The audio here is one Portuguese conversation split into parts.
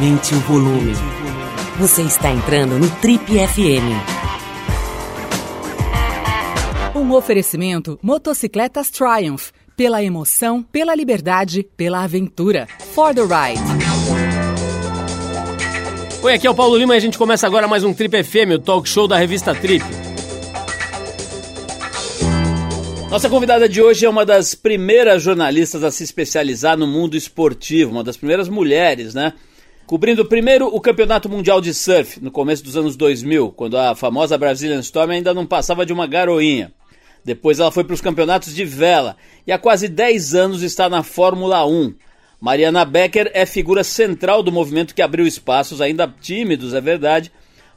Aumente o volume. Você está entrando no Trip FM. Um oferecimento Motocicletas Triumph. Pela emoção, pela liberdade, pela aventura. For the ride. Oi, aqui é o Paulo Lima e a gente começa agora mais um Trip FM, o talk show da revista Trip. Nossa convidada de hoje é uma das primeiras jornalistas a se especializar no mundo esportivo, uma das primeiras mulheres, né? Cobrindo primeiro o Campeonato Mundial de Surf, no começo dos anos 2000, quando a famosa Brazilian Storm ainda não passava de uma garoinha. Depois ela foi para os campeonatos de vela e há quase 10 anos está na Fórmula 1. Mariana Becker é figura central do movimento que abriu espaços, ainda tímidos, é verdade,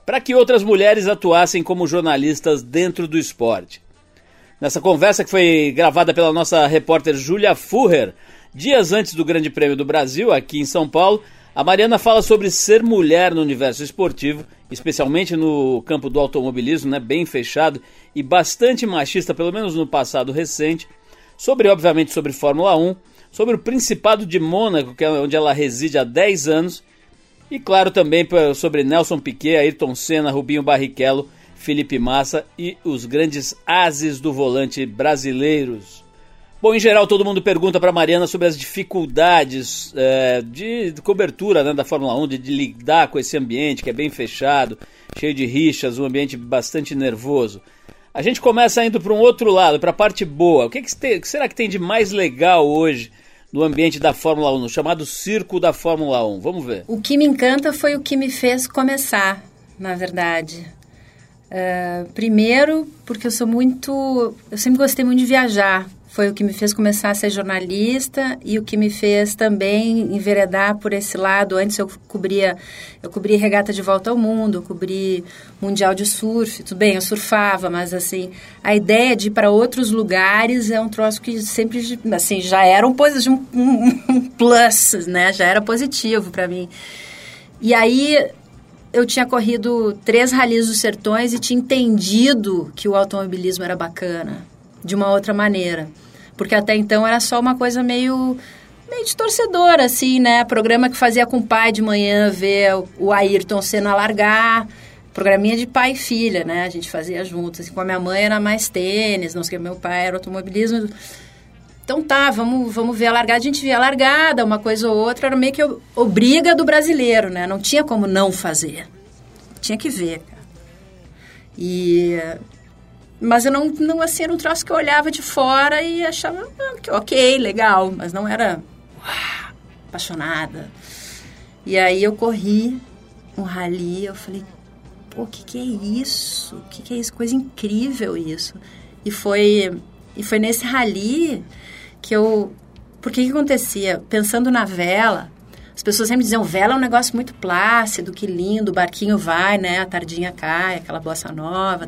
para que outras mulheres atuassem como jornalistas dentro do esporte. Nessa conversa que foi gravada pela nossa repórter Júlia Furrer, dias antes do Grande Prêmio do Brasil, aqui em São Paulo, a Mariana fala sobre ser mulher no universo esportivo, especialmente no campo do automobilismo, né, bem fechado e bastante machista, pelo menos no passado recente, sobre, obviamente, sobre Fórmula 1, sobre o Principado de Mônaco, que é onde ela reside há 10 anos, e claro também sobre Nelson Piquet, Ayrton Senna, Rubinho Barrichello Felipe Massa e os grandes ases do volante brasileiros. Bom, em geral, todo mundo pergunta para Mariana sobre as dificuldades é, de, de, cobertura né, da Fórmula 1, de, de, lidar com esse ambiente que é bem fechado, cheio de rixas, um ambiente bastante nervoso. A gente começa indo para um outro lado, para a parte boa. O que, que, tem, que, será que tem de mais legal hoje no ambiente da Fórmula 1, no chamado circo da Fórmula 1? Vamos ver. O que me encanta foi o que me fez começar, na verdade. Uh, primeiro, porque eu sou muito. Eu sempre gostei muito de viajar. Foi o que me fez começar a ser jornalista e o que me fez também enveredar por esse lado. Antes eu cobria, eu cobri regata de volta ao mundo, eu cobri mundial de surf. Tudo bem, eu surfava, mas assim, a ideia de ir para outros lugares é um troço que sempre, assim, já era um, um, um plus, né? Já era positivo para mim. E aí eu tinha corrido três ralis dos sertões e tinha entendido que o automobilismo era bacana, de uma outra maneira. Porque até então era só uma coisa meio, meio de torcedor, assim, né? Programa que fazia com o pai de manhã ver o Ayrton Senna largar. Programinha de pai e filha, né? A gente fazia juntos. Assim, com a minha mãe era mais tênis, não sei o que, meu pai era automobilismo. Então tá, vamos, vamos ver a largada. A gente via a largada, uma coisa ou outra, era meio que obriga do brasileiro, né? Não tinha como não fazer. Tinha que ver. E... Mas eu não, não assim, era um troço que eu olhava de fora e achava, ah, ok, legal, mas não era uau, apaixonada. E aí eu corri um rally, eu falei, pô, o que, que é isso? O que, que é isso? Coisa incrível isso. E foi, e foi nesse rally que eu. Porque que acontecia? Pensando na vela, as pessoas sempre diziam, vela é um negócio muito plácido, que lindo, o barquinho vai, né? A tardinha cai, aquela bossa nova.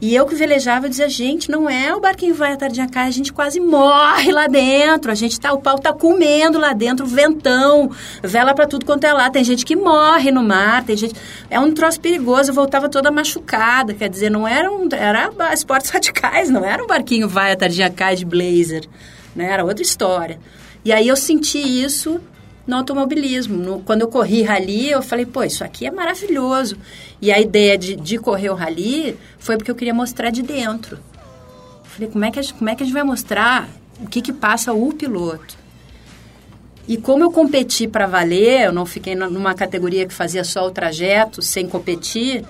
E eu que velejava, eu dizia, gente, não é o barquinho vai, a tardinha cai, a gente quase morre lá dentro. A gente tá, o pau tá comendo lá dentro, ventão, vela para tudo quanto é lá. Tem gente que morre no mar, tem gente... É um troço perigoso, eu voltava toda machucada, quer dizer, não era um... Era esportes radicais, não era um barquinho vai, a tardinha cai de blazer né? Era outra história. E aí eu senti isso no automobilismo. No, quando eu corri rally, eu falei, pô, isso aqui é maravilhoso. E a ideia de, de correr o rally foi porque eu queria mostrar de dentro. Falei, como é que a, como é que a gente vai mostrar o que, que passa o piloto? E como eu competi para valer, eu não fiquei numa categoria que fazia só o trajeto, sem competir,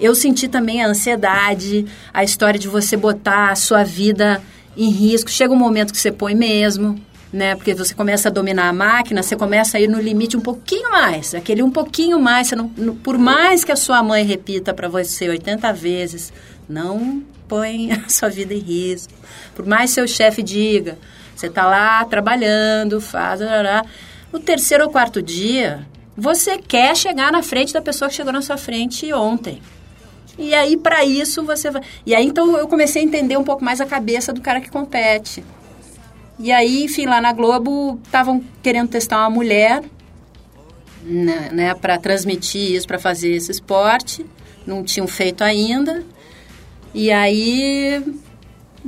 eu senti também a ansiedade, a história de você botar a sua vida em risco. Chega um momento que você põe mesmo, né? Porque você começa a dominar a máquina, você começa a ir no limite um pouquinho mais. Aquele um pouquinho mais, não, por mais que a sua mãe repita para você 80 vezes, não põe a sua vida em risco. Por mais seu chefe diga, você está lá trabalhando, faz... No terceiro ou quarto dia, você quer chegar na frente da pessoa que chegou na sua frente ontem. E aí, para isso, você vai. E aí, então, eu comecei a entender um pouco mais a cabeça do cara que compete. E aí, enfim, lá na Globo, estavam querendo testar uma mulher, né, né para transmitir isso, para fazer esse esporte. Não tinham feito ainda. E aí,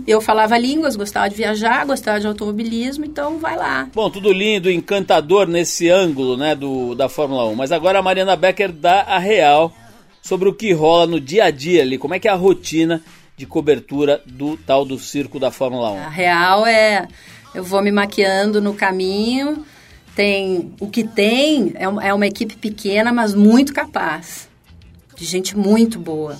Eu falava línguas, gostava de viajar, gostava de automobilismo, então vai lá. Bom, tudo lindo, encantador nesse ângulo, né, do, da Fórmula 1. Mas agora a Mariana Becker dá a real sobre o que rola no dia a dia ali, como é que é a rotina de cobertura do tal do circo da Fórmula 1. A real é, eu vou me maquiando no caminho, tem o que tem é uma, é uma equipe pequena, mas muito capaz, de gente muito boa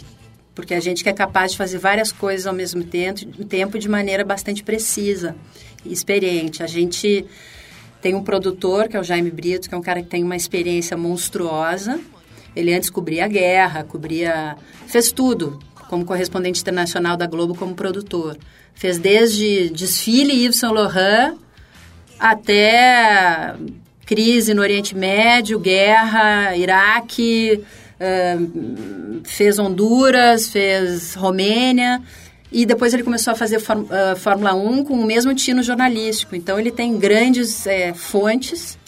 porque a gente que é capaz de fazer várias coisas ao mesmo tempo, tempo de maneira bastante precisa e experiente. A gente tem um produtor, que é o Jaime Brito, que é um cara que tem uma experiência monstruosa. Ele antes cobria a guerra, cobria... fez tudo, como correspondente internacional da Globo, como produtor. Fez desde desfile Yves Saint Laurent até crise no Oriente Médio, guerra, Iraque, fez Honduras, fez Romênia. E depois ele começou a fazer uh, Fórmula 1 com o mesmo tino jornalístico. Então ele tem grandes é, fontes,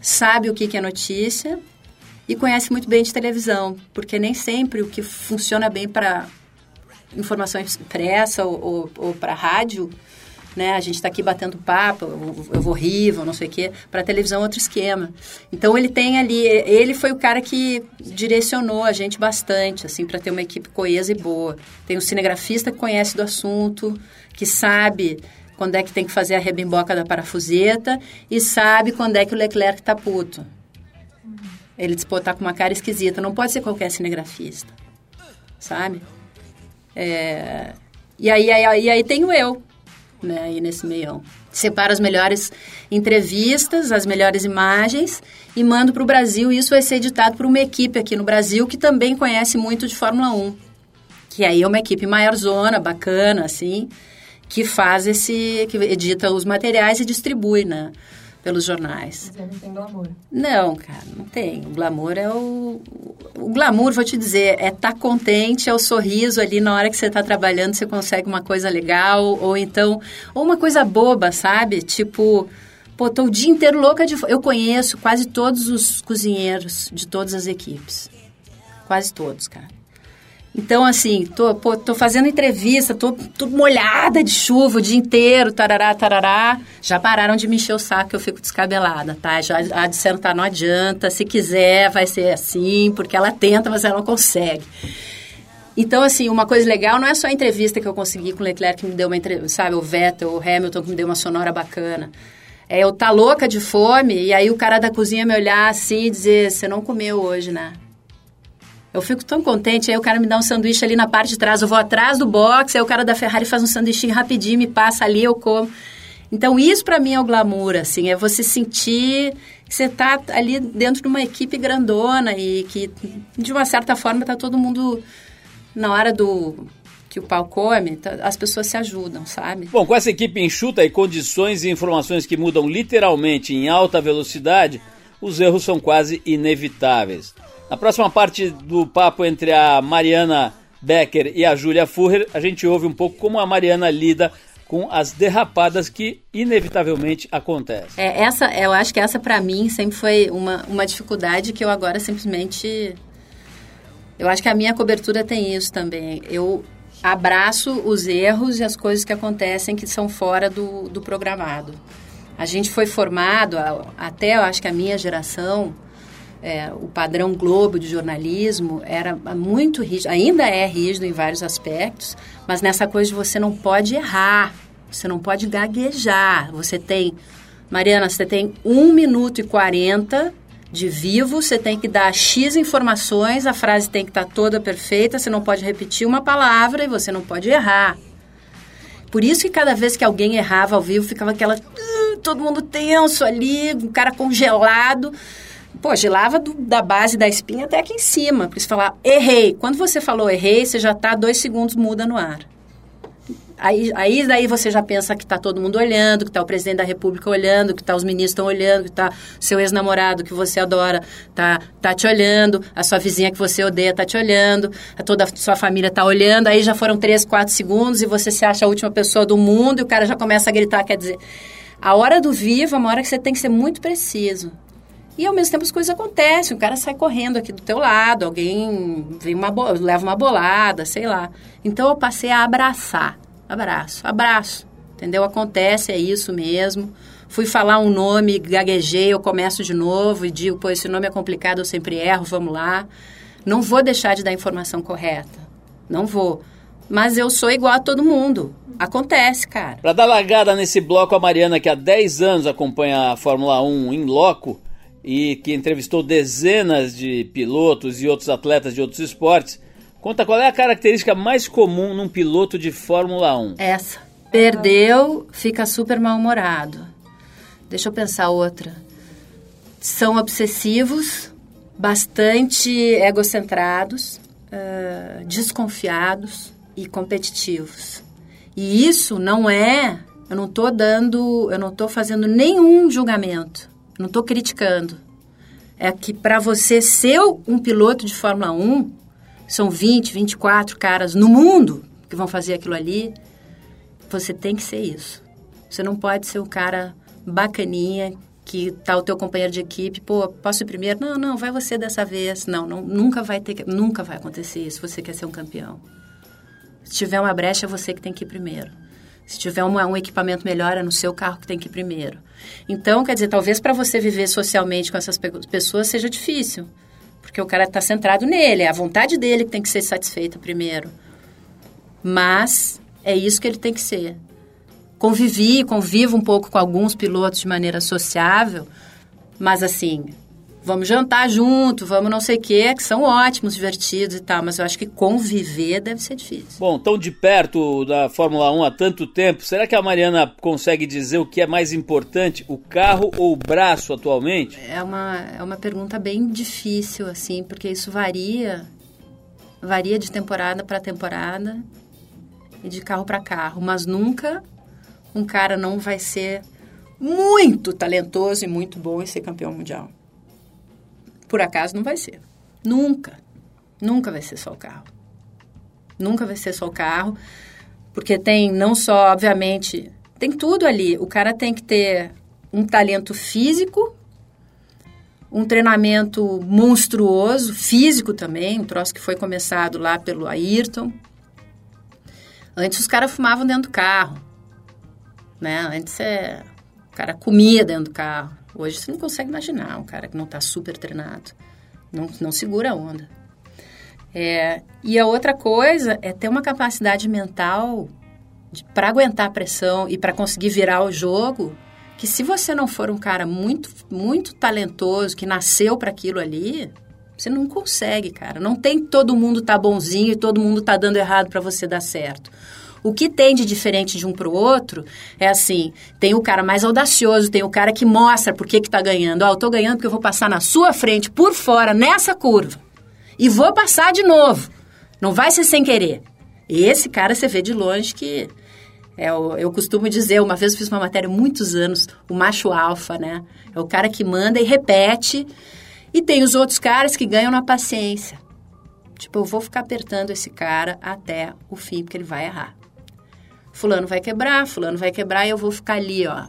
sabe o que, que é notícia e conhece muito bem de televisão, porque nem sempre o que funciona bem para informação impressa ou, ou, ou para rádio né? A gente está aqui batendo papo, eu, eu vou rir, vou não sei o quê. Para televisão, outro esquema. Então, ele tem ali... Ele foi o cara que direcionou a gente bastante, assim, para ter uma equipe coesa e boa. Tem um cinegrafista que conhece do assunto, que sabe quando é que tem que fazer a rebimboca da parafuseta e sabe quando é que o Leclerc está puto. Ele diz, pô, tá com uma cara esquisita. Não pode ser qualquer cinegrafista, sabe? É... E aí, aí, aí tenho eu, né, aí nesse meião. Separo as melhores entrevistas, as melhores imagens e mando para o Brasil. Isso vai ser editado por uma equipe aqui no Brasil que também conhece muito de Fórmula 1. Que aí é uma equipe maior zona, bacana, assim, que faz esse, que edita os materiais e distribui, né? Pelos jornais. Mas não tem glamour. Não, cara, não tem. O glamour é o. O glamour, vou te dizer, é estar tá contente, é o sorriso ali na hora que você está trabalhando, você consegue uma coisa legal, ou então. Ou uma coisa boba, sabe? Tipo. Pô, tô o dia inteiro louca de. Eu conheço quase todos os cozinheiros de todas as equipes. Quase todos, cara. Então, assim, tô, pô, tô fazendo entrevista, tô, tô molhada de chuva o dia inteiro, tarará, tarará. Já pararam de me encher o saco, eu fico descabelada, tá? Já, disseram, tá, não adianta, se quiser vai ser assim, porque ela tenta, mas ela não consegue. Então, assim, uma coisa legal não é só a entrevista que eu consegui com o Leclerc, que me deu uma entrevista, sabe, o Vettel, o Hamilton, que me deu uma sonora bacana. É eu tá louca de fome, e aí o cara da cozinha me olhar assim e dizer, você não comeu hoje, né? Eu fico tão contente, aí o cara me dá um sanduíche ali na parte de trás, eu vou atrás do box, aí o cara da Ferrari faz um sanduíche rapidinho, me passa ali, eu como. Então, isso para mim é o glamour, assim, é você sentir que você tá ali dentro de uma equipe grandona e que, de uma certa forma, tá todo mundo na hora do que o pau come, tá, as pessoas se ajudam, sabe? Bom, com essa equipe enxuta e condições e informações que mudam literalmente em alta velocidade, os erros são quase inevitáveis. Na próxima parte do papo entre a Mariana Becker e a Júlia Furrer, a gente ouve um pouco como a Mariana lida com as derrapadas que inevitavelmente acontecem. É, essa, eu acho que essa para mim sempre foi uma, uma dificuldade que eu agora simplesmente eu acho que a minha cobertura tem isso também. Eu abraço os erros e as coisas que acontecem que são fora do, do programado. A gente foi formado, até eu acho que a minha geração, é, o padrão Globo de jornalismo era muito rígido, ainda é rígido em vários aspectos, mas nessa coisa de você não pode errar, você não pode gaguejar. Você tem, Mariana, você tem 1 minuto e 40 de vivo, você tem que dar X informações, a frase tem que estar toda perfeita, você não pode repetir uma palavra e você não pode errar. Por isso que cada vez que alguém errava ao vivo, ficava aquela. Uh, todo mundo tenso ali, o cara congelado. Pô, gelava do, da base da espinha até aqui em cima. Porque falar, errei. Quando você falou errei, você já está dois segundos muda no ar. Aí, aí daí você já pensa que está todo mundo olhando, que está o presidente da república olhando, que tá os ministros estão olhando, que está seu ex-namorado que você adora tá, tá te olhando, a sua vizinha que você odeia tá te olhando, a toda a sua família está olhando, aí já foram três, quatro segundos e você se acha a última pessoa do mundo e o cara já começa a gritar, quer dizer... A hora do vivo é uma hora que você tem que ser muito preciso. E ao mesmo tempo as coisas acontecem, o cara sai correndo aqui do teu lado, alguém vem uma leva uma bolada, sei lá. Então eu passei a abraçar. abraço, abraço. Entendeu? Acontece, é isso mesmo. Fui falar um nome, gaguejei, eu começo de novo e digo, pô, esse nome é complicado, eu sempre erro, vamos lá. Não vou deixar de dar a informação correta. Não vou. Mas eu sou igual a todo mundo. Acontece, cara. Para dar largada nesse bloco, a Mariana, que há 10 anos acompanha a Fórmula 1 em loco e que entrevistou dezenas de pilotos e outros atletas de outros esportes, conta qual é a característica mais comum num piloto de Fórmula 1. Essa. Perdeu, fica super mal-humorado. Deixa eu pensar outra. São obsessivos, bastante egocentrados, uh, desconfiados e competitivos. E isso não é, eu não estou dando, eu não estou fazendo nenhum julgamento, não estou criticando. É que para você ser um piloto de Fórmula 1, são 20, 24 caras no mundo que vão fazer aquilo ali, você tem que ser isso. Você não pode ser um cara bacaninha que tá o teu companheiro de equipe, pô, posso ir primeiro? Não, não, vai você dessa vez. Não, não nunca vai ter, nunca vai acontecer isso. Você quer ser um campeão. Se tiver uma brecha, é você que tem que ir primeiro. Se tiver um, um equipamento melhor, é no seu carro que tem que ir primeiro. Então, quer dizer, talvez para você viver socialmente com essas pessoas seja difícil. Porque o cara está centrado nele, é a vontade dele que tem que ser satisfeita primeiro. Mas é isso que ele tem que ser. Convivi, convivo um pouco com alguns pilotos de maneira sociável, mas assim, vamos jantar junto, vamos não sei o quê, que são ótimos, divertidos e tal, mas eu acho que conviver deve ser difícil. Bom, tão de perto da Fórmula 1 há tanto tempo, será que a Mariana consegue dizer o que é mais importante, o carro ou o braço atualmente? É uma, é uma pergunta bem difícil, assim, porque isso varia, varia de temporada para temporada e de carro para carro, mas nunca um cara não vai ser muito talentoso e muito bom e ser campeão mundial por acaso não vai ser. Nunca. Nunca vai ser só o carro. Nunca vai ser só o carro, porque tem não só, obviamente, tem tudo ali. O cara tem que ter um talento físico, um treinamento monstruoso, físico também, um troço que foi começado lá pelo Ayrton. Antes os caras fumavam dentro do carro, né? Antes é, o cara comia dentro do carro. Hoje você não consegue imaginar um cara que não está super treinado. Não, não segura a onda. É, e a outra coisa é ter uma capacidade mental para aguentar a pressão e para conseguir virar o jogo, que se você não for um cara muito, muito talentoso, que nasceu para aquilo ali, você não consegue, cara. Não tem todo mundo tá bonzinho e todo mundo tá dando errado para você dar certo. O que tem de diferente de um para o outro é assim: tem o cara mais audacioso, tem o cara que mostra por que está ganhando. Ó, oh, eu estou ganhando porque eu vou passar na sua frente, por fora, nessa curva. E vou passar de novo. Não vai ser sem querer. Esse cara você vê de longe que. É, eu, eu costumo dizer, uma vez eu fiz uma matéria muitos anos, o macho alfa, né? É o cara que manda e repete. E tem os outros caras que ganham na paciência. Tipo, eu vou ficar apertando esse cara até o fim, porque ele vai errar fulano vai quebrar, fulano vai quebrar e eu vou ficar ali, ó.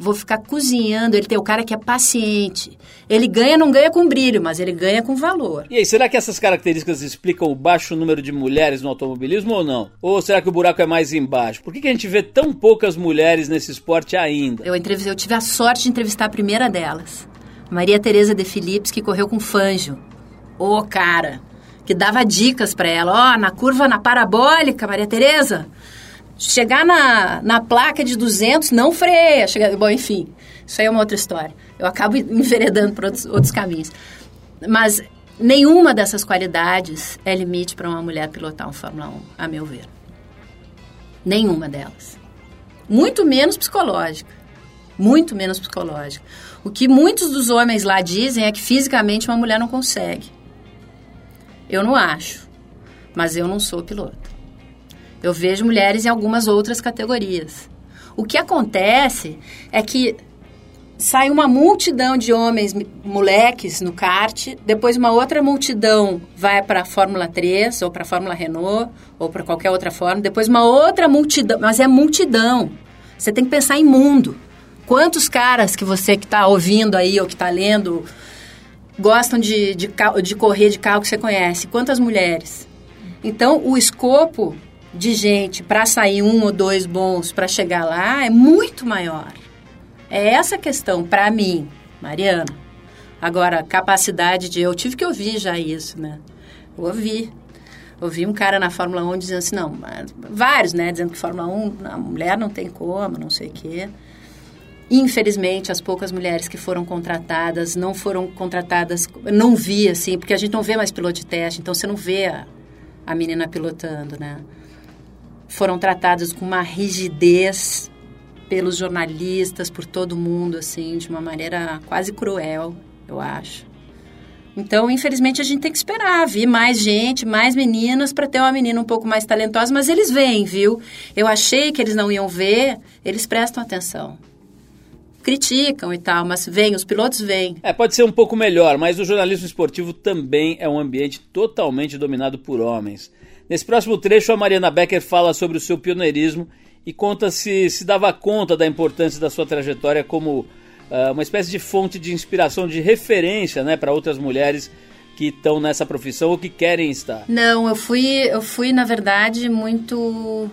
Vou ficar cozinhando. Ele tem o cara que é paciente. Ele ganha, não ganha com brilho, mas ele ganha com valor. E aí, será que essas características explicam o baixo número de mulheres no automobilismo ou não? Ou será que o buraco é mais embaixo? Por que, que a gente vê tão poucas mulheres nesse esporte ainda? Eu, entrevistei, eu tive a sorte de entrevistar a primeira delas, Maria Tereza de Philips, que correu com Fanjo. Ô, oh, cara, que dava dicas para ela. Ó, oh, na curva, na parabólica, Maria Tereza, Chegar na, na placa de 200, não freia. Chega, bom, enfim, isso aí é uma outra história. Eu acabo enveredando por outros, outros caminhos. Mas nenhuma dessas qualidades é limite para uma mulher pilotar um Fórmula 1, a meu ver. Nenhuma delas. Muito menos psicológica. Muito menos psicológica. O que muitos dos homens lá dizem é que fisicamente uma mulher não consegue. Eu não acho. Mas eu não sou piloto. Eu vejo mulheres em algumas outras categorias. O que acontece é que sai uma multidão de homens, moleques no kart, depois uma outra multidão vai para a Fórmula 3 ou para a Fórmula Renault ou para qualquer outra forma, depois uma outra multidão, mas é multidão. Você tem que pensar em mundo. Quantos caras que você que está ouvindo aí ou que está lendo gostam de, de, de correr de carro que você conhece? Quantas mulheres? Então, o escopo de gente para sair um ou dois bons para chegar lá é muito maior. É essa a questão para mim, Mariana. Agora, capacidade de. Eu tive que ouvir já isso, né? Eu ouvi. Ouvi um cara na Fórmula 1 dizendo assim, não, vários, né? Dizendo que Fórmula 1, a mulher não tem como, não sei o quê. Infelizmente, as poucas mulheres que foram contratadas não foram contratadas, não vi assim, porque a gente não vê mais piloto de teste, então você não vê a, a menina pilotando, né? Foram tratadas com uma rigidez pelos jornalistas, por todo mundo, assim, de uma maneira quase cruel, eu acho. Então, infelizmente, a gente tem que esperar, vir mais gente, mais meninas, para ter uma menina um pouco mais talentosa, mas eles vêm, viu? Eu achei que eles não iam ver, eles prestam atenção. Criticam e tal, mas vêm, os pilotos vêm. É, pode ser um pouco melhor, mas o jornalismo esportivo também é um ambiente totalmente dominado por homens. Nesse próximo trecho, a Mariana Becker fala sobre o seu pioneirismo e conta se se dava conta da importância da sua trajetória como uh, uma espécie de fonte de inspiração, de referência né, para outras mulheres que estão nessa profissão ou que querem estar? Não, eu fui, eu fui na verdade muito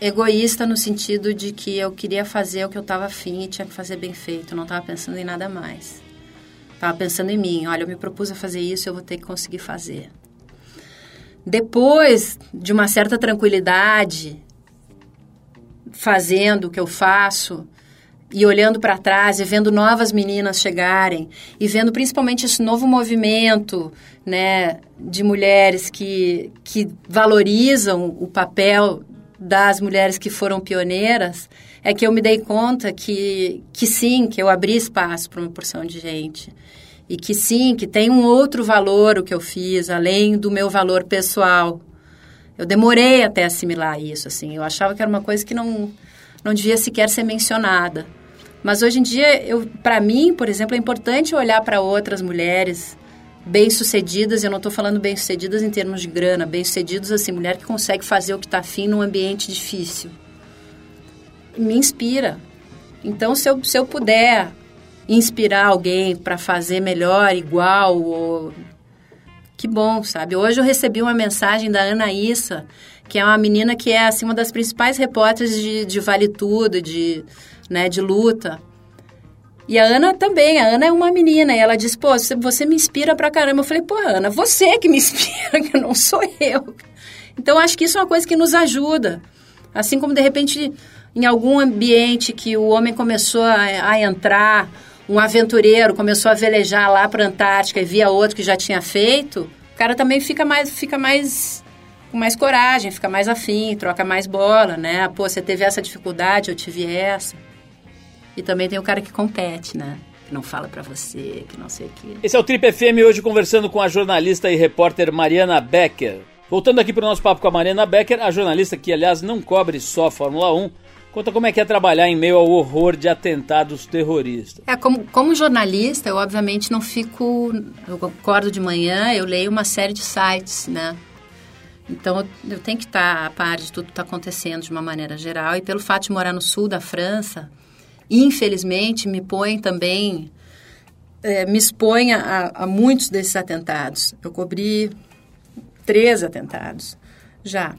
egoísta no sentido de que eu queria fazer o que eu estava afim e tinha que fazer bem feito, não estava pensando em nada mais. Estava pensando em mim, olha, eu me propus a fazer isso, eu vou ter que conseguir fazer. Depois de uma certa tranquilidade, fazendo o que eu faço, e olhando para trás e vendo novas meninas chegarem e vendo principalmente esse novo movimento né, de mulheres que, que valorizam o papel das mulheres que foram pioneiras, é que eu me dei conta que, que sim, que eu abri espaço para uma porção de gente. E que sim, que tem um outro valor o que eu fiz, além do meu valor pessoal. Eu demorei até assimilar isso, assim. Eu achava que era uma coisa que não, não devia sequer ser mencionada. Mas hoje em dia, para mim, por exemplo, é importante olhar para outras mulheres bem-sucedidas, eu não estou falando bem-sucedidas em termos de grana, bem-sucedidas assim, mulher que consegue fazer o que está afim num ambiente difícil. Me inspira. Então, se eu, se eu puder inspirar alguém para fazer melhor, igual, ou... que bom, sabe? Hoje eu recebi uma mensagem da Ana Issa, que é uma menina que é assim, uma das principais repórteres de, de Vale Tudo, de né, de luta. E a Ana também, a Ana é uma menina, e ela disse, pô, você me inspira pra caramba. Eu falei, pô, Ana, você que me inspira, que não sou eu. Então, acho que isso é uma coisa que nos ajuda. Assim como, de repente, em algum ambiente que o homem começou a, a entrar, um aventureiro começou a velejar lá para a Antártica e via outro que já tinha feito, o cara também fica mais, fica mais com mais coragem, fica mais afim, troca mais bola, né? Pô, você teve essa dificuldade, eu tive essa. E também tem o cara que compete, né? Que não fala para você, que não sei o quê. Esse é o Trip FM hoje conversando com a jornalista e repórter Mariana Becker. Voltando aqui para o nosso papo com a Mariana Becker, a jornalista que, aliás, não cobre só Fórmula 1, conta como é que é trabalhar em meio ao horror de atentados terroristas. É, como, como jornalista, eu obviamente não fico... Eu acordo de manhã, eu leio uma série de sites, né? Então, eu tenho que estar a par de tudo que está acontecendo de uma maneira geral. E pelo fato de morar no sul da França, infelizmente, me põe também, é, me expõe a, a, muitos desses atentados. Eu cobri três atentados já.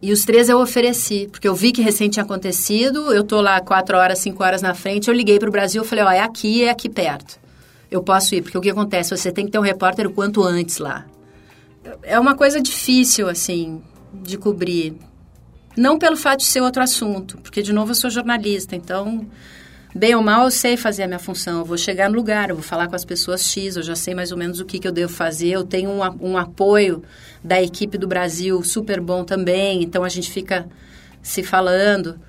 E os três eu ofereci, porque eu vi que recente tinha acontecido, eu tô lá quatro horas, cinco horas na frente, eu liguei para o Brasil e falei, ó, é aqui, é aqui perto. Eu posso ir, porque o que acontece? Você tem que ter um repórter o quanto antes lá. É uma coisa difícil, assim, de cobrir. Não pelo fato de ser outro assunto, porque, de novo, eu sou jornalista, então, bem ou mal, eu sei fazer a minha função. Eu vou chegar no lugar, eu vou falar com as pessoas X, eu já sei mais ou menos o que, que eu devo fazer. Eu tenho um, um apoio da equipe do Brasil super bom também, então a gente fica se falando.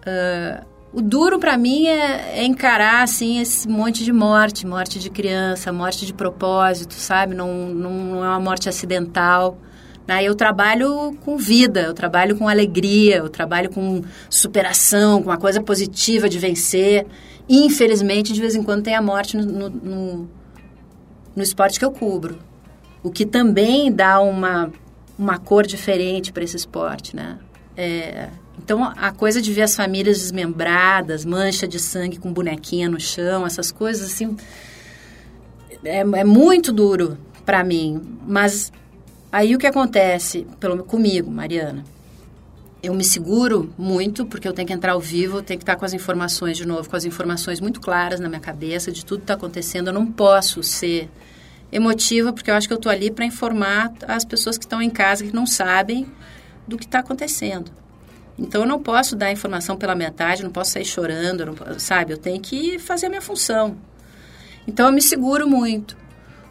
Uh, o duro para mim é, é, encarar assim esse monte de morte, morte de criança, morte de propósito, sabe? Não, não, não é uma morte acidental. Né? Eu trabalho com vida, eu trabalho com alegria, eu trabalho com superação, com uma coisa positiva de vencer. Infelizmente, de vez em quando tem a morte no, no, no, no esporte que eu cubro. O que também dá uma, uma cor diferente para esse esporte, né? É, então, a coisa de ver as famílias desmembradas, mancha de sangue com bonequinha no chão, essas coisas, assim, é, é muito duro para mim. Mas Aí o que acontece pelo, comigo, Mariana? Eu me seguro muito, porque eu tenho que entrar ao vivo, tenho que estar com as informações de novo, com as informações muito claras na minha cabeça de tudo que está acontecendo. Eu não posso ser emotiva, porque eu acho que eu estou ali para informar as pessoas que estão em casa, que não sabem do que está acontecendo. Então, eu não posso dar informação pela metade, não posso sair chorando, não, sabe? Eu tenho que fazer a minha função. Então, eu me seguro muito.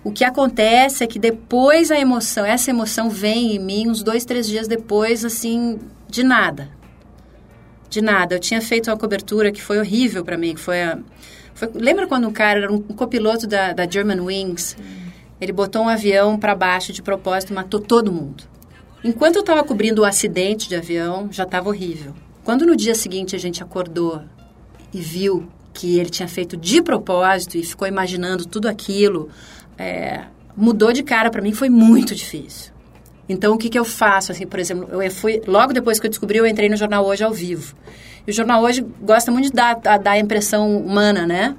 O que acontece é que depois a emoção, essa emoção vem em mim uns dois, três dias depois, assim, de nada. De nada. Eu tinha feito uma cobertura que foi horrível para mim, que foi a... Foi, lembra quando um cara era um copiloto da, da German Wings? Ele botou um avião para baixo de propósito e matou todo mundo. Enquanto eu estava cobrindo o acidente de avião, já estava horrível. Quando no dia seguinte a gente acordou e viu que ele tinha feito de propósito e ficou imaginando tudo aquilo, é, mudou de cara para mim, foi muito difícil. Então, o que, que eu faço? Assim, por exemplo, eu fui logo depois que eu descobri, eu entrei no jornal hoje ao vivo. E o jornal hoje gosta muito de dar, dar a impressão humana, né?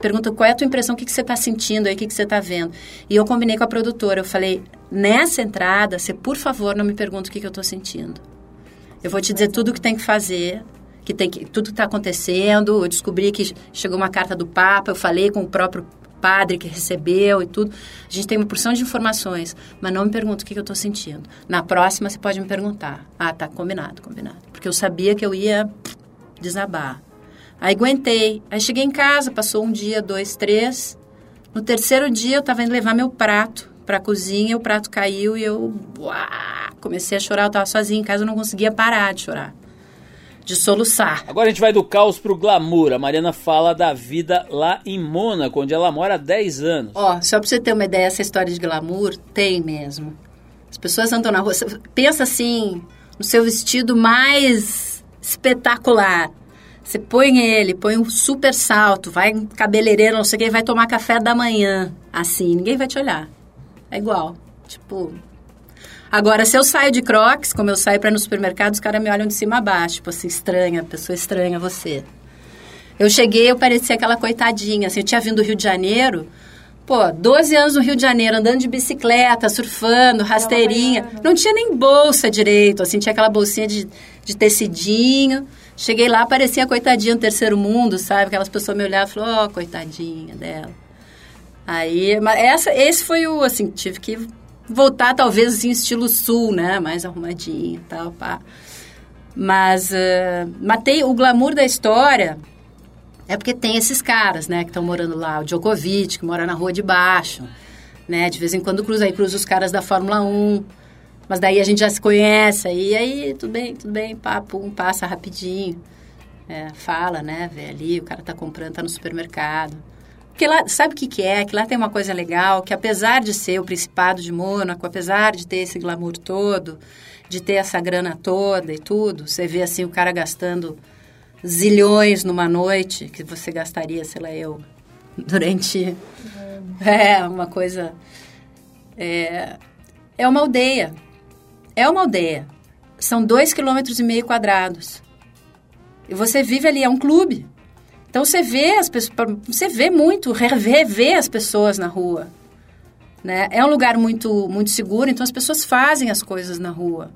Pergunta qual é a tua impressão, o que, que você está sentindo aí, o que, que você está vendo. E eu combinei com a produtora, eu falei, nessa entrada, você por favor não me pergunta o que, que eu estou sentindo. Eu vou te dizer tudo o que tem que fazer, que tem que, tudo que está acontecendo. Eu descobri que chegou uma carta do Papa, eu falei com o próprio padre que recebeu e tudo. A gente tem uma porção de informações, mas não me pergunta o que, que eu estou sentindo. Na próxima, você pode me perguntar. Ah, tá, combinado, combinado. Porque eu sabia que eu ia desabar. Aí aguentei. Aí cheguei em casa, passou um dia, dois, três. No terceiro dia eu estava indo levar meu prato para a cozinha, o prato caiu e eu uá, comecei a chorar. Eu estava sozinha em casa, eu não conseguia parar de chorar. De soluçar. Agora a gente vai do caos pro glamour. A Mariana fala da vida lá em Mônaco, onde ela mora há 10 anos. Ó, só para você ter uma ideia, essa história de glamour tem mesmo. As pessoas andam na rua, pensa assim, no seu vestido mais espetacular você põe ele, põe um super salto, vai em cabeleireiro, não sei o que, vai tomar café da manhã. Assim, ninguém vai te olhar. É igual. Tipo. Agora, se eu saio de crocs, como eu saio para ir no supermercado, os caras me olham de cima a baixo. Tipo assim, estranha, pessoa estranha você. Eu cheguei, eu parecia aquela coitadinha. Assim, eu tinha vindo do Rio de Janeiro. Pô, 12 anos no Rio de Janeiro, andando de bicicleta, surfando, rasteirinha. Não tinha nem bolsa direito, assim, tinha aquela bolsinha de, de tecidinho. Cheguei lá, parecia coitadinha no terceiro mundo, sabe? Aquelas pessoas me olhavam e falaram, ó, oh, coitadinha dela. Aí, mas essa, esse foi o, assim, tive que voltar talvez assim, estilo sul, né? Mais arrumadinho tal, pá. Mas uh, matei o glamour da história é porque tem esses caras, né, que estão morando lá. O Djokovic, que mora na rua de baixo, né? De vez em quando cruza aí, cruza os caras da Fórmula 1. Mas daí a gente já se conhece, e aí tudo bem, tudo bem, papo, um passa rapidinho. É, fala, né, vê ali, o cara tá comprando, tá no supermercado. Porque lá, sabe o que, que é? Que lá tem uma coisa legal, que apesar de ser o Principado de Mônaco, apesar de ter esse glamour todo, de ter essa grana toda e tudo, você vê assim o cara gastando zilhões numa noite, que você gastaria, sei lá, eu, durante... É, uma coisa... É, é uma aldeia, é uma aldeia. São dois quilômetros e meio quadrados. E você vive ali, é um clube. Então você vê as pessoas, você vê muito, revê as pessoas na rua. Né? É um lugar muito, muito seguro, então as pessoas fazem as coisas na rua.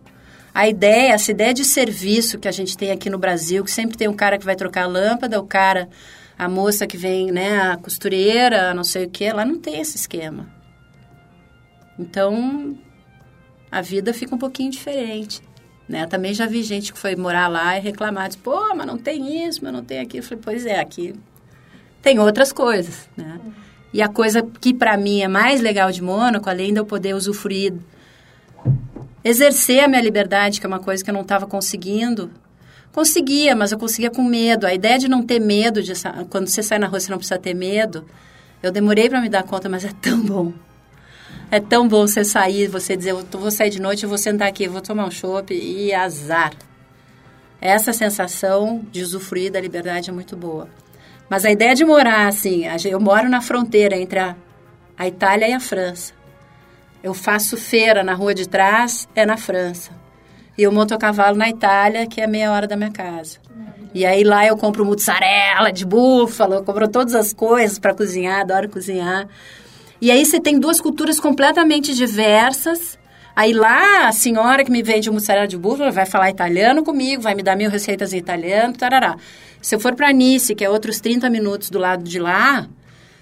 A ideia, essa ideia de serviço que a gente tem aqui no Brasil, que sempre tem um cara que vai trocar a lâmpada, o cara, a moça que vem, né, a costureira, não sei o que, lá não tem esse esquema. Então, a vida fica um pouquinho diferente. Né? Também já vi gente que foi morar lá e reclamar, disse, pô, mas não tem isso, mas não tem aquilo. Eu falei, pois é, aqui tem outras coisas, né? E a coisa que para mim é mais legal de Mônaco, além de eu poder usufruir, exercer a minha liberdade, que é uma coisa que eu não estava conseguindo, conseguia, mas eu conseguia com medo. A ideia de não ter medo, de, quando você sai na rua você não precisa ter medo, eu demorei para me dar conta, mas é tão bom. É tão bom você sair, você dizer, eu vou sair de noite, eu vou sentar aqui, vou tomar um chopp e azar. Essa sensação de usufruir da liberdade é muito boa. Mas a ideia de morar assim, eu moro na fronteira entre a, a Itália e a França. Eu faço feira na rua de trás, é na França. E eu monto a cavalo na Itália, que é meia hora da minha casa. E aí lá eu compro mussarela de búfalo, eu compro todas as coisas para cozinhar, adoro cozinhar. E aí você tem duas culturas completamente diversas, Aí lá, a senhora que me vende mussarela de búfala vai falar italiano comigo, vai me dar mil receitas em italiano, tarará. Se eu for para Nice, que é outros 30 minutos do lado de lá,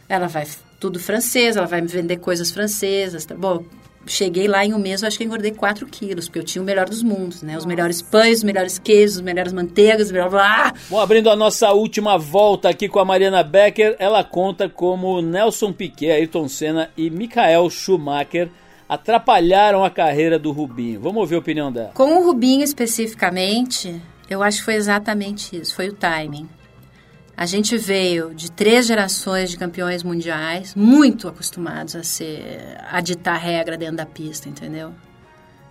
ela vai tudo francês, ela vai me vender coisas francesas. Tá? Bom, cheguei lá em um mês, eu acho que engordei 4 quilos, porque eu tinha o melhor dos mundos, né? Os melhores pães, os melhores queijos, os melhores manteigas, blá, blá. Bom, abrindo a nossa última volta aqui com a Mariana Becker, ela conta como Nelson Piquet, Ayrton Senna e Michael Schumacher atrapalharam a carreira do Rubinho. Vamos ouvir a opinião dela. Com o Rubinho especificamente, eu acho que foi exatamente isso, foi o timing. A gente veio de três gerações de campeões mundiais, muito acostumados a ser a ditar regra dentro da pista, entendeu?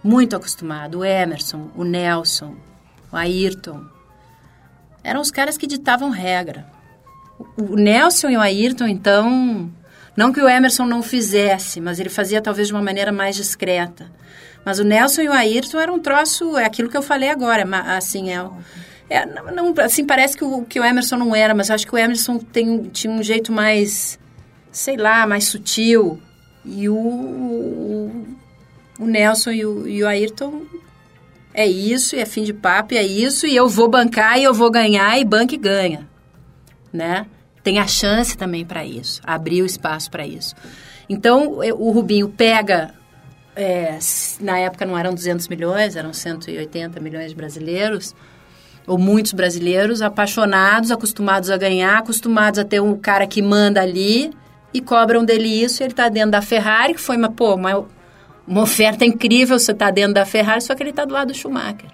Muito acostumado. O Emerson, o Nelson, o Ayrton. Eram os caras que ditavam regra. O Nelson e o Ayrton, então, não que o Emerson não fizesse, mas ele fazia talvez de uma maneira mais discreta. Mas o Nelson e o Ayrton eram um troço, é aquilo que eu falei agora, assim, é é, não, assim, parece que o, que o Emerson não era, mas acho que o Emerson tem, tinha um jeito mais, sei lá, mais sutil. E o, o, Nelson e o, e o Ayrton é isso, e é fim de papo, é isso, e eu vou bancar, e eu vou ganhar, e banca e ganha, né? Tem a chance também para isso, abrir o espaço para isso. Então, o Rubinho pega, é, na época não eram 200 milhões, eram 180 milhões de brasileiros, ou muitos brasileiros apaixonados, acostumados a ganhar, acostumados a ter um cara que manda ali e cobram dele isso. ele está dentro da Ferrari, que foi uma, pô, uma, uma oferta incrível. Você está dentro da Ferrari, só que ele está do lado do Schumacher.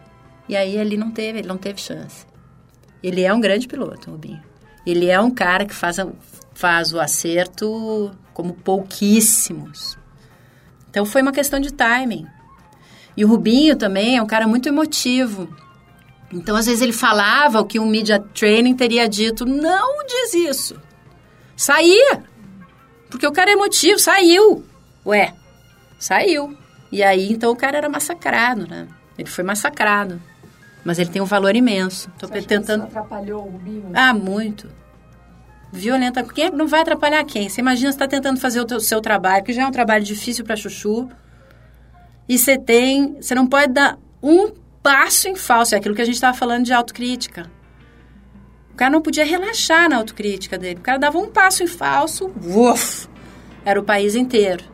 E aí ele não teve, ele não teve chance. Ele é um grande piloto, Rubinho. Ele é um cara que faz, faz o acerto como pouquíssimos. Então foi uma questão de timing. E o Rubinho também é um cara muito emotivo. Então, às vezes ele falava o que um media training teria dito, não diz isso. Saía. Porque o cara é emotivo, saiu. Ué, saiu. E aí, então, o cara era massacrado, né? Ele foi massacrado. Mas ele tem um valor imenso. Tô Você tentando. atrapalhou o Binho? Ah, muito. Violenta. Quem não vai atrapalhar quem? Você imagina você está tentando fazer o teu, seu trabalho, que já é um trabalho difícil para chuchu. E você tem. Você não pode dar um passo em falso. É aquilo que a gente estava falando de autocrítica. O cara não podia relaxar na autocrítica dele. O cara dava um passo em falso, uf, era o país inteiro.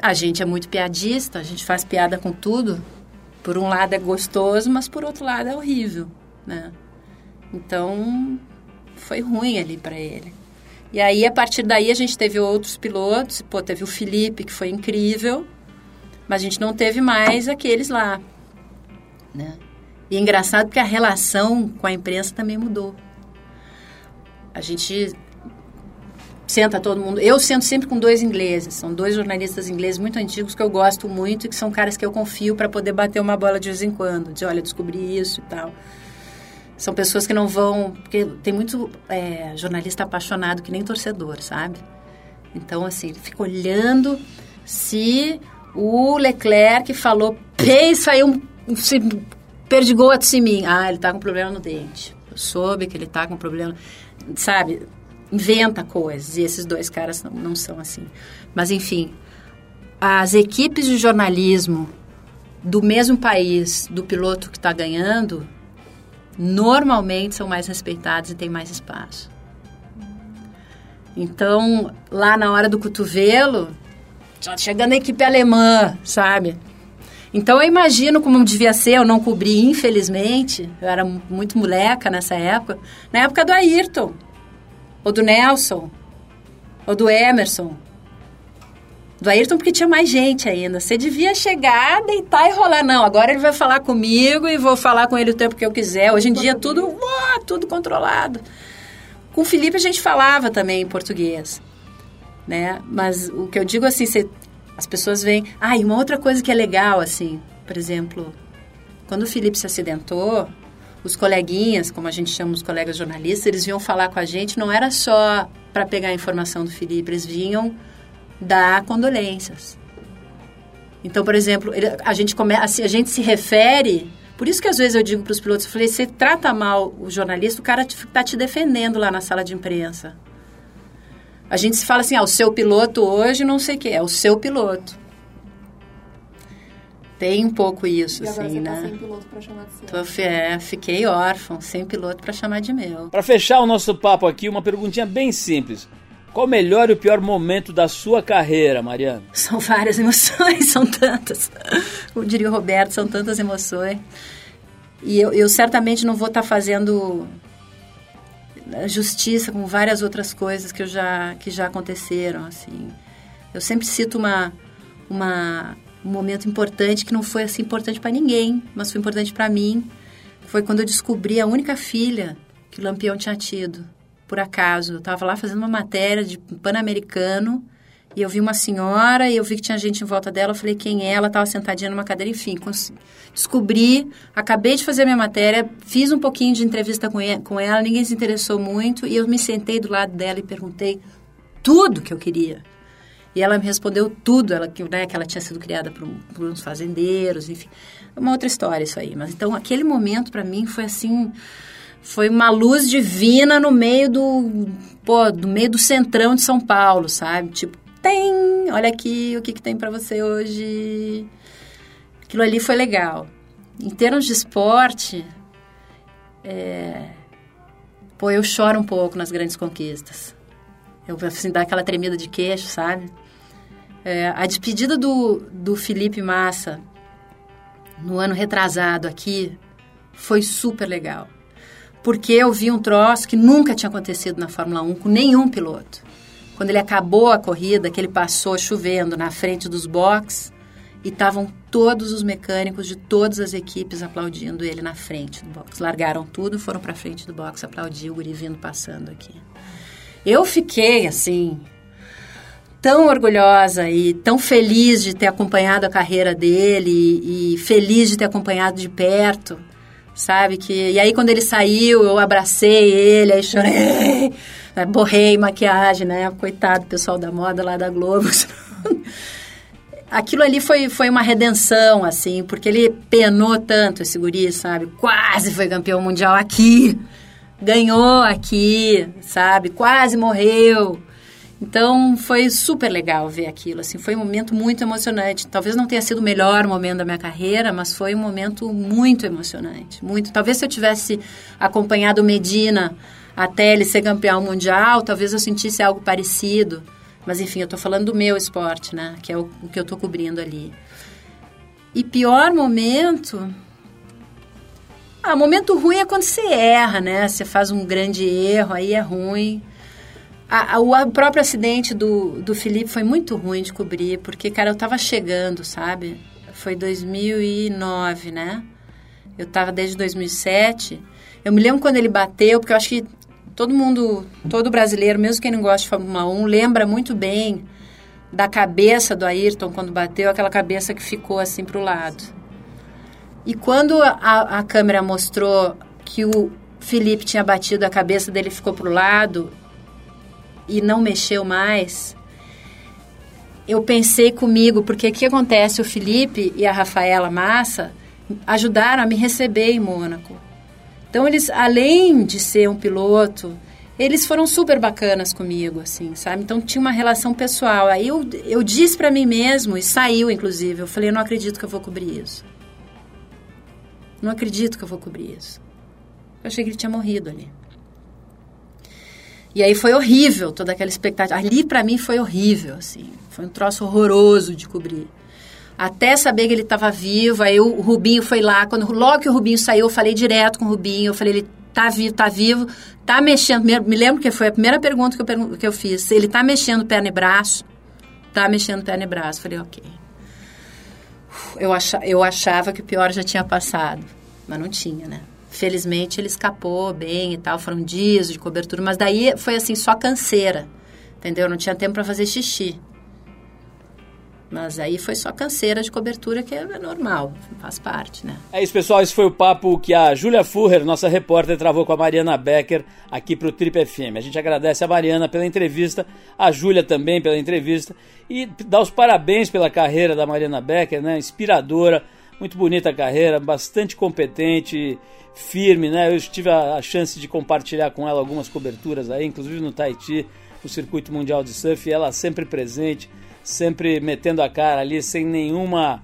A gente é muito piadista, a gente faz piada com tudo. Por um lado é gostoso, mas por outro lado é horrível, né? Então, foi ruim ali para ele. E aí, a partir daí, a gente teve outros pilotos. Pô, teve o Felipe, que foi incrível. Mas a gente não teve mais aqueles lá, né? E é engraçado porque a relação com a imprensa também mudou. A gente senta todo mundo. Eu sento sempre com dois ingleses. São dois jornalistas ingleses muito antigos que eu gosto muito e que são caras que eu confio para poder bater uma bola de vez em quando. De olha, descobri isso e tal. São pessoas que não vão. Porque tem muito é, jornalista apaixonado que nem torcedor, sabe? Então, assim, ele fica olhando se o Leclerc falou, pei, saiu um, se perdigou de mim. Ah, ele tá com problema no dente. Eu soube que ele tá com problema, sabe? Inventa coisas. E esses dois caras não, não são assim. Mas, enfim, as equipes de jornalismo do mesmo país do piloto que está ganhando, normalmente são mais respeitados e têm mais espaço. Então, lá na hora do cotovelo, chegando a equipe alemã, sabe? Então eu imagino como devia ser, eu não cobri, infelizmente, eu era muito moleca nessa época, na época do Ayrton, ou do Nelson, ou do Emerson. Do Ayrton porque tinha mais gente ainda. Você devia chegar, deitar e rolar. Não, agora ele vai falar comigo e vou falar com ele o tempo que eu quiser. Hoje em dia tudo, uá, tudo controlado. Com o Felipe a gente falava também em português né? Mas o que eu digo assim, as pessoas veem... Ah, e uma outra coisa que é legal, assim, por exemplo, quando o Felipe se acidentou, os coleguinhas, como a gente chama os colegas jornalistas, eles vinham falar com a gente, não era só para pegar a informação do Felipe, eles vinham dar condolências. Então, por exemplo, ele, a, gente come, assim, a gente se refere... Por isso que às vezes eu digo para os pilotos, eu falei, você trata mal o jornalista, o cara está te defendendo lá na sala de imprensa. A gente se fala assim, ah, o seu piloto hoje não sei o que, é o seu piloto. Tem um pouco isso, e agora assim, você né? tá sem piloto pra chamar de seu. Tô, é, fiquei órfão, sem piloto para chamar de meu. Para fechar o nosso papo aqui, uma perguntinha bem simples. Qual o melhor e o pior momento da sua carreira, Mariana? São várias emoções, são tantas. Como diria o Roberto, são tantas emoções. E eu, eu certamente não vou estar tá fazendo justiça com várias outras coisas que, eu já, que já aconteceram, assim. Eu sempre cito uma, uma, um momento importante que não foi assim importante para ninguém, mas foi importante para mim. Foi quando eu descobri a única filha que o Lampião tinha tido, por acaso. Eu estava lá fazendo uma matéria de Pan-Americano e eu vi uma senhora e eu vi que tinha gente em volta dela. Eu falei, quem é? Ela estava sentadinha numa cadeira. Enfim, descobri, acabei de fazer minha matéria, fiz um pouquinho de entrevista com, ela, ninguém se interessou muito. E eu me sentei do lado dela e perguntei tudo que eu queria. E ela me respondeu tudo, ela, né, que ela tinha sido criada por, por uns fazendeiros, enfim. Uma outra história isso aí. Mas então, aquele momento para mim foi assim foi uma luz divina no meio do, pô, do meio do centrão de São Paulo, sabe? Tipo, tem, olha aqui o que, que tem para você hoje. Aquilo ali foi legal. Em termos de esporte, é, pô, eu choro um pouco nas grandes conquistas. Eu, assim, dá aquela tremida de queixo, sabe? É, a despedida do, do Felipe Massa no ano retrasado aqui foi super legal. Porque eu vi um troço que nunca tinha acontecido na Fórmula 1 com nenhum piloto. Quando ele acabou a corrida, que ele passou chovendo na frente dos boxes, e estavam todos os mecânicos de todas as equipes aplaudindo ele na frente do box. Largaram tudo, foram para frente do box aplaudir o guri vindo passando aqui. Eu fiquei assim tão orgulhosa e tão feliz de ter acompanhado a carreira dele e, e feliz de ter acompanhado de perto, sabe que e aí quando ele saiu eu abracei ele, aí chorei, borrei maquiagem, né? Coitado pessoal da moda lá da Globo. aquilo ali foi, foi uma redenção, assim, porque ele penou tanto esse guri, sabe? Quase foi campeão mundial aqui, ganhou aqui, sabe? Quase morreu. Então foi super legal ver aquilo, assim, foi um momento muito emocionante. Talvez não tenha sido o melhor momento da minha carreira, mas foi um momento muito emocionante, muito. Talvez se eu tivesse acompanhado Medina até ele ser campeão mundial, talvez eu sentisse algo parecido. Mas enfim, eu estou falando do meu esporte, né? Que é o, o que eu estou cobrindo ali. E pior momento. Ah, momento ruim é quando você erra, né? Você faz um grande erro, aí é ruim. A, a, o próprio acidente do, do Felipe foi muito ruim de cobrir, porque, cara, eu tava chegando, sabe? Foi 2009, né? Eu tava desde 2007. Eu me lembro quando ele bateu, porque eu acho que todo mundo, todo brasileiro, mesmo quem não gosta de Fórmula 1, lembra muito bem da cabeça do Ayrton quando bateu, aquela cabeça que ficou assim para o lado. E quando a, a câmera mostrou que o Felipe tinha batido, a cabeça dele ficou para o lado e não mexeu mais, eu pensei comigo, porque o que acontece? O Felipe e a Rafaela Massa ajudaram a me receber em Mônaco. Então, eles, além de ser um piloto, eles foram super bacanas comigo, assim, sabe? Então, tinha uma relação pessoal. Aí eu, eu disse para mim mesmo, e saiu, inclusive, eu falei, eu não acredito que eu vou cobrir isso. Não acredito que eu vou cobrir isso. Eu achei que ele tinha morrido ali. E aí foi horrível toda aquela expectativa. Ali, para mim, foi horrível, assim. Foi um troço horroroso de cobrir até saber que ele estava vivo. Aí o Rubinho foi lá. Quando, logo que o Rubinho saiu, eu falei direto com o Rubinho. Eu falei, ele tá vivo, tá vivo, tá mexendo. Me lembro que foi a primeira pergunta que eu, que eu fiz. Ele tá mexendo perna e braço? Tá mexendo perna e braço. Falei, ok. Eu, achava, eu achava que o pior já tinha passado, mas não tinha, né? Felizmente ele escapou bem e tal, foram dias de cobertura, mas daí foi assim, só canseira, entendeu? Não tinha tempo para fazer xixi. Mas aí foi só canseira de cobertura, que é normal, faz parte, né? É isso, pessoal. Esse foi o papo que a Júlia Furrer, nossa repórter, travou com a Mariana Becker aqui para o Trip FM. A gente agradece a Mariana pela entrevista, a Júlia também pela entrevista e dá os parabéns pela carreira da Mariana Becker, né? Inspiradora, muito bonita a carreira, bastante competente, firme, né? Eu tive a, chance de compartilhar com ela algumas coberturas aí, inclusive no Tahiti, no Circuito Mundial de Surf, ela sempre presente sempre metendo a cara ali, sem nenhuma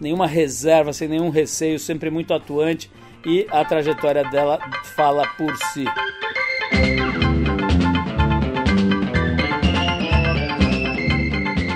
nenhuma reserva, sem nenhum receio, sempre muito atuante e a trajetória dela fala por si.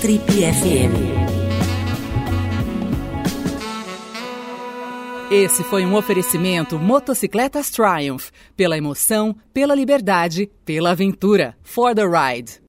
Trip FM. Esse foi um oferecimento Motocicletas Triumph. Pela emoção, pela liberdade, pela aventura. For the ride.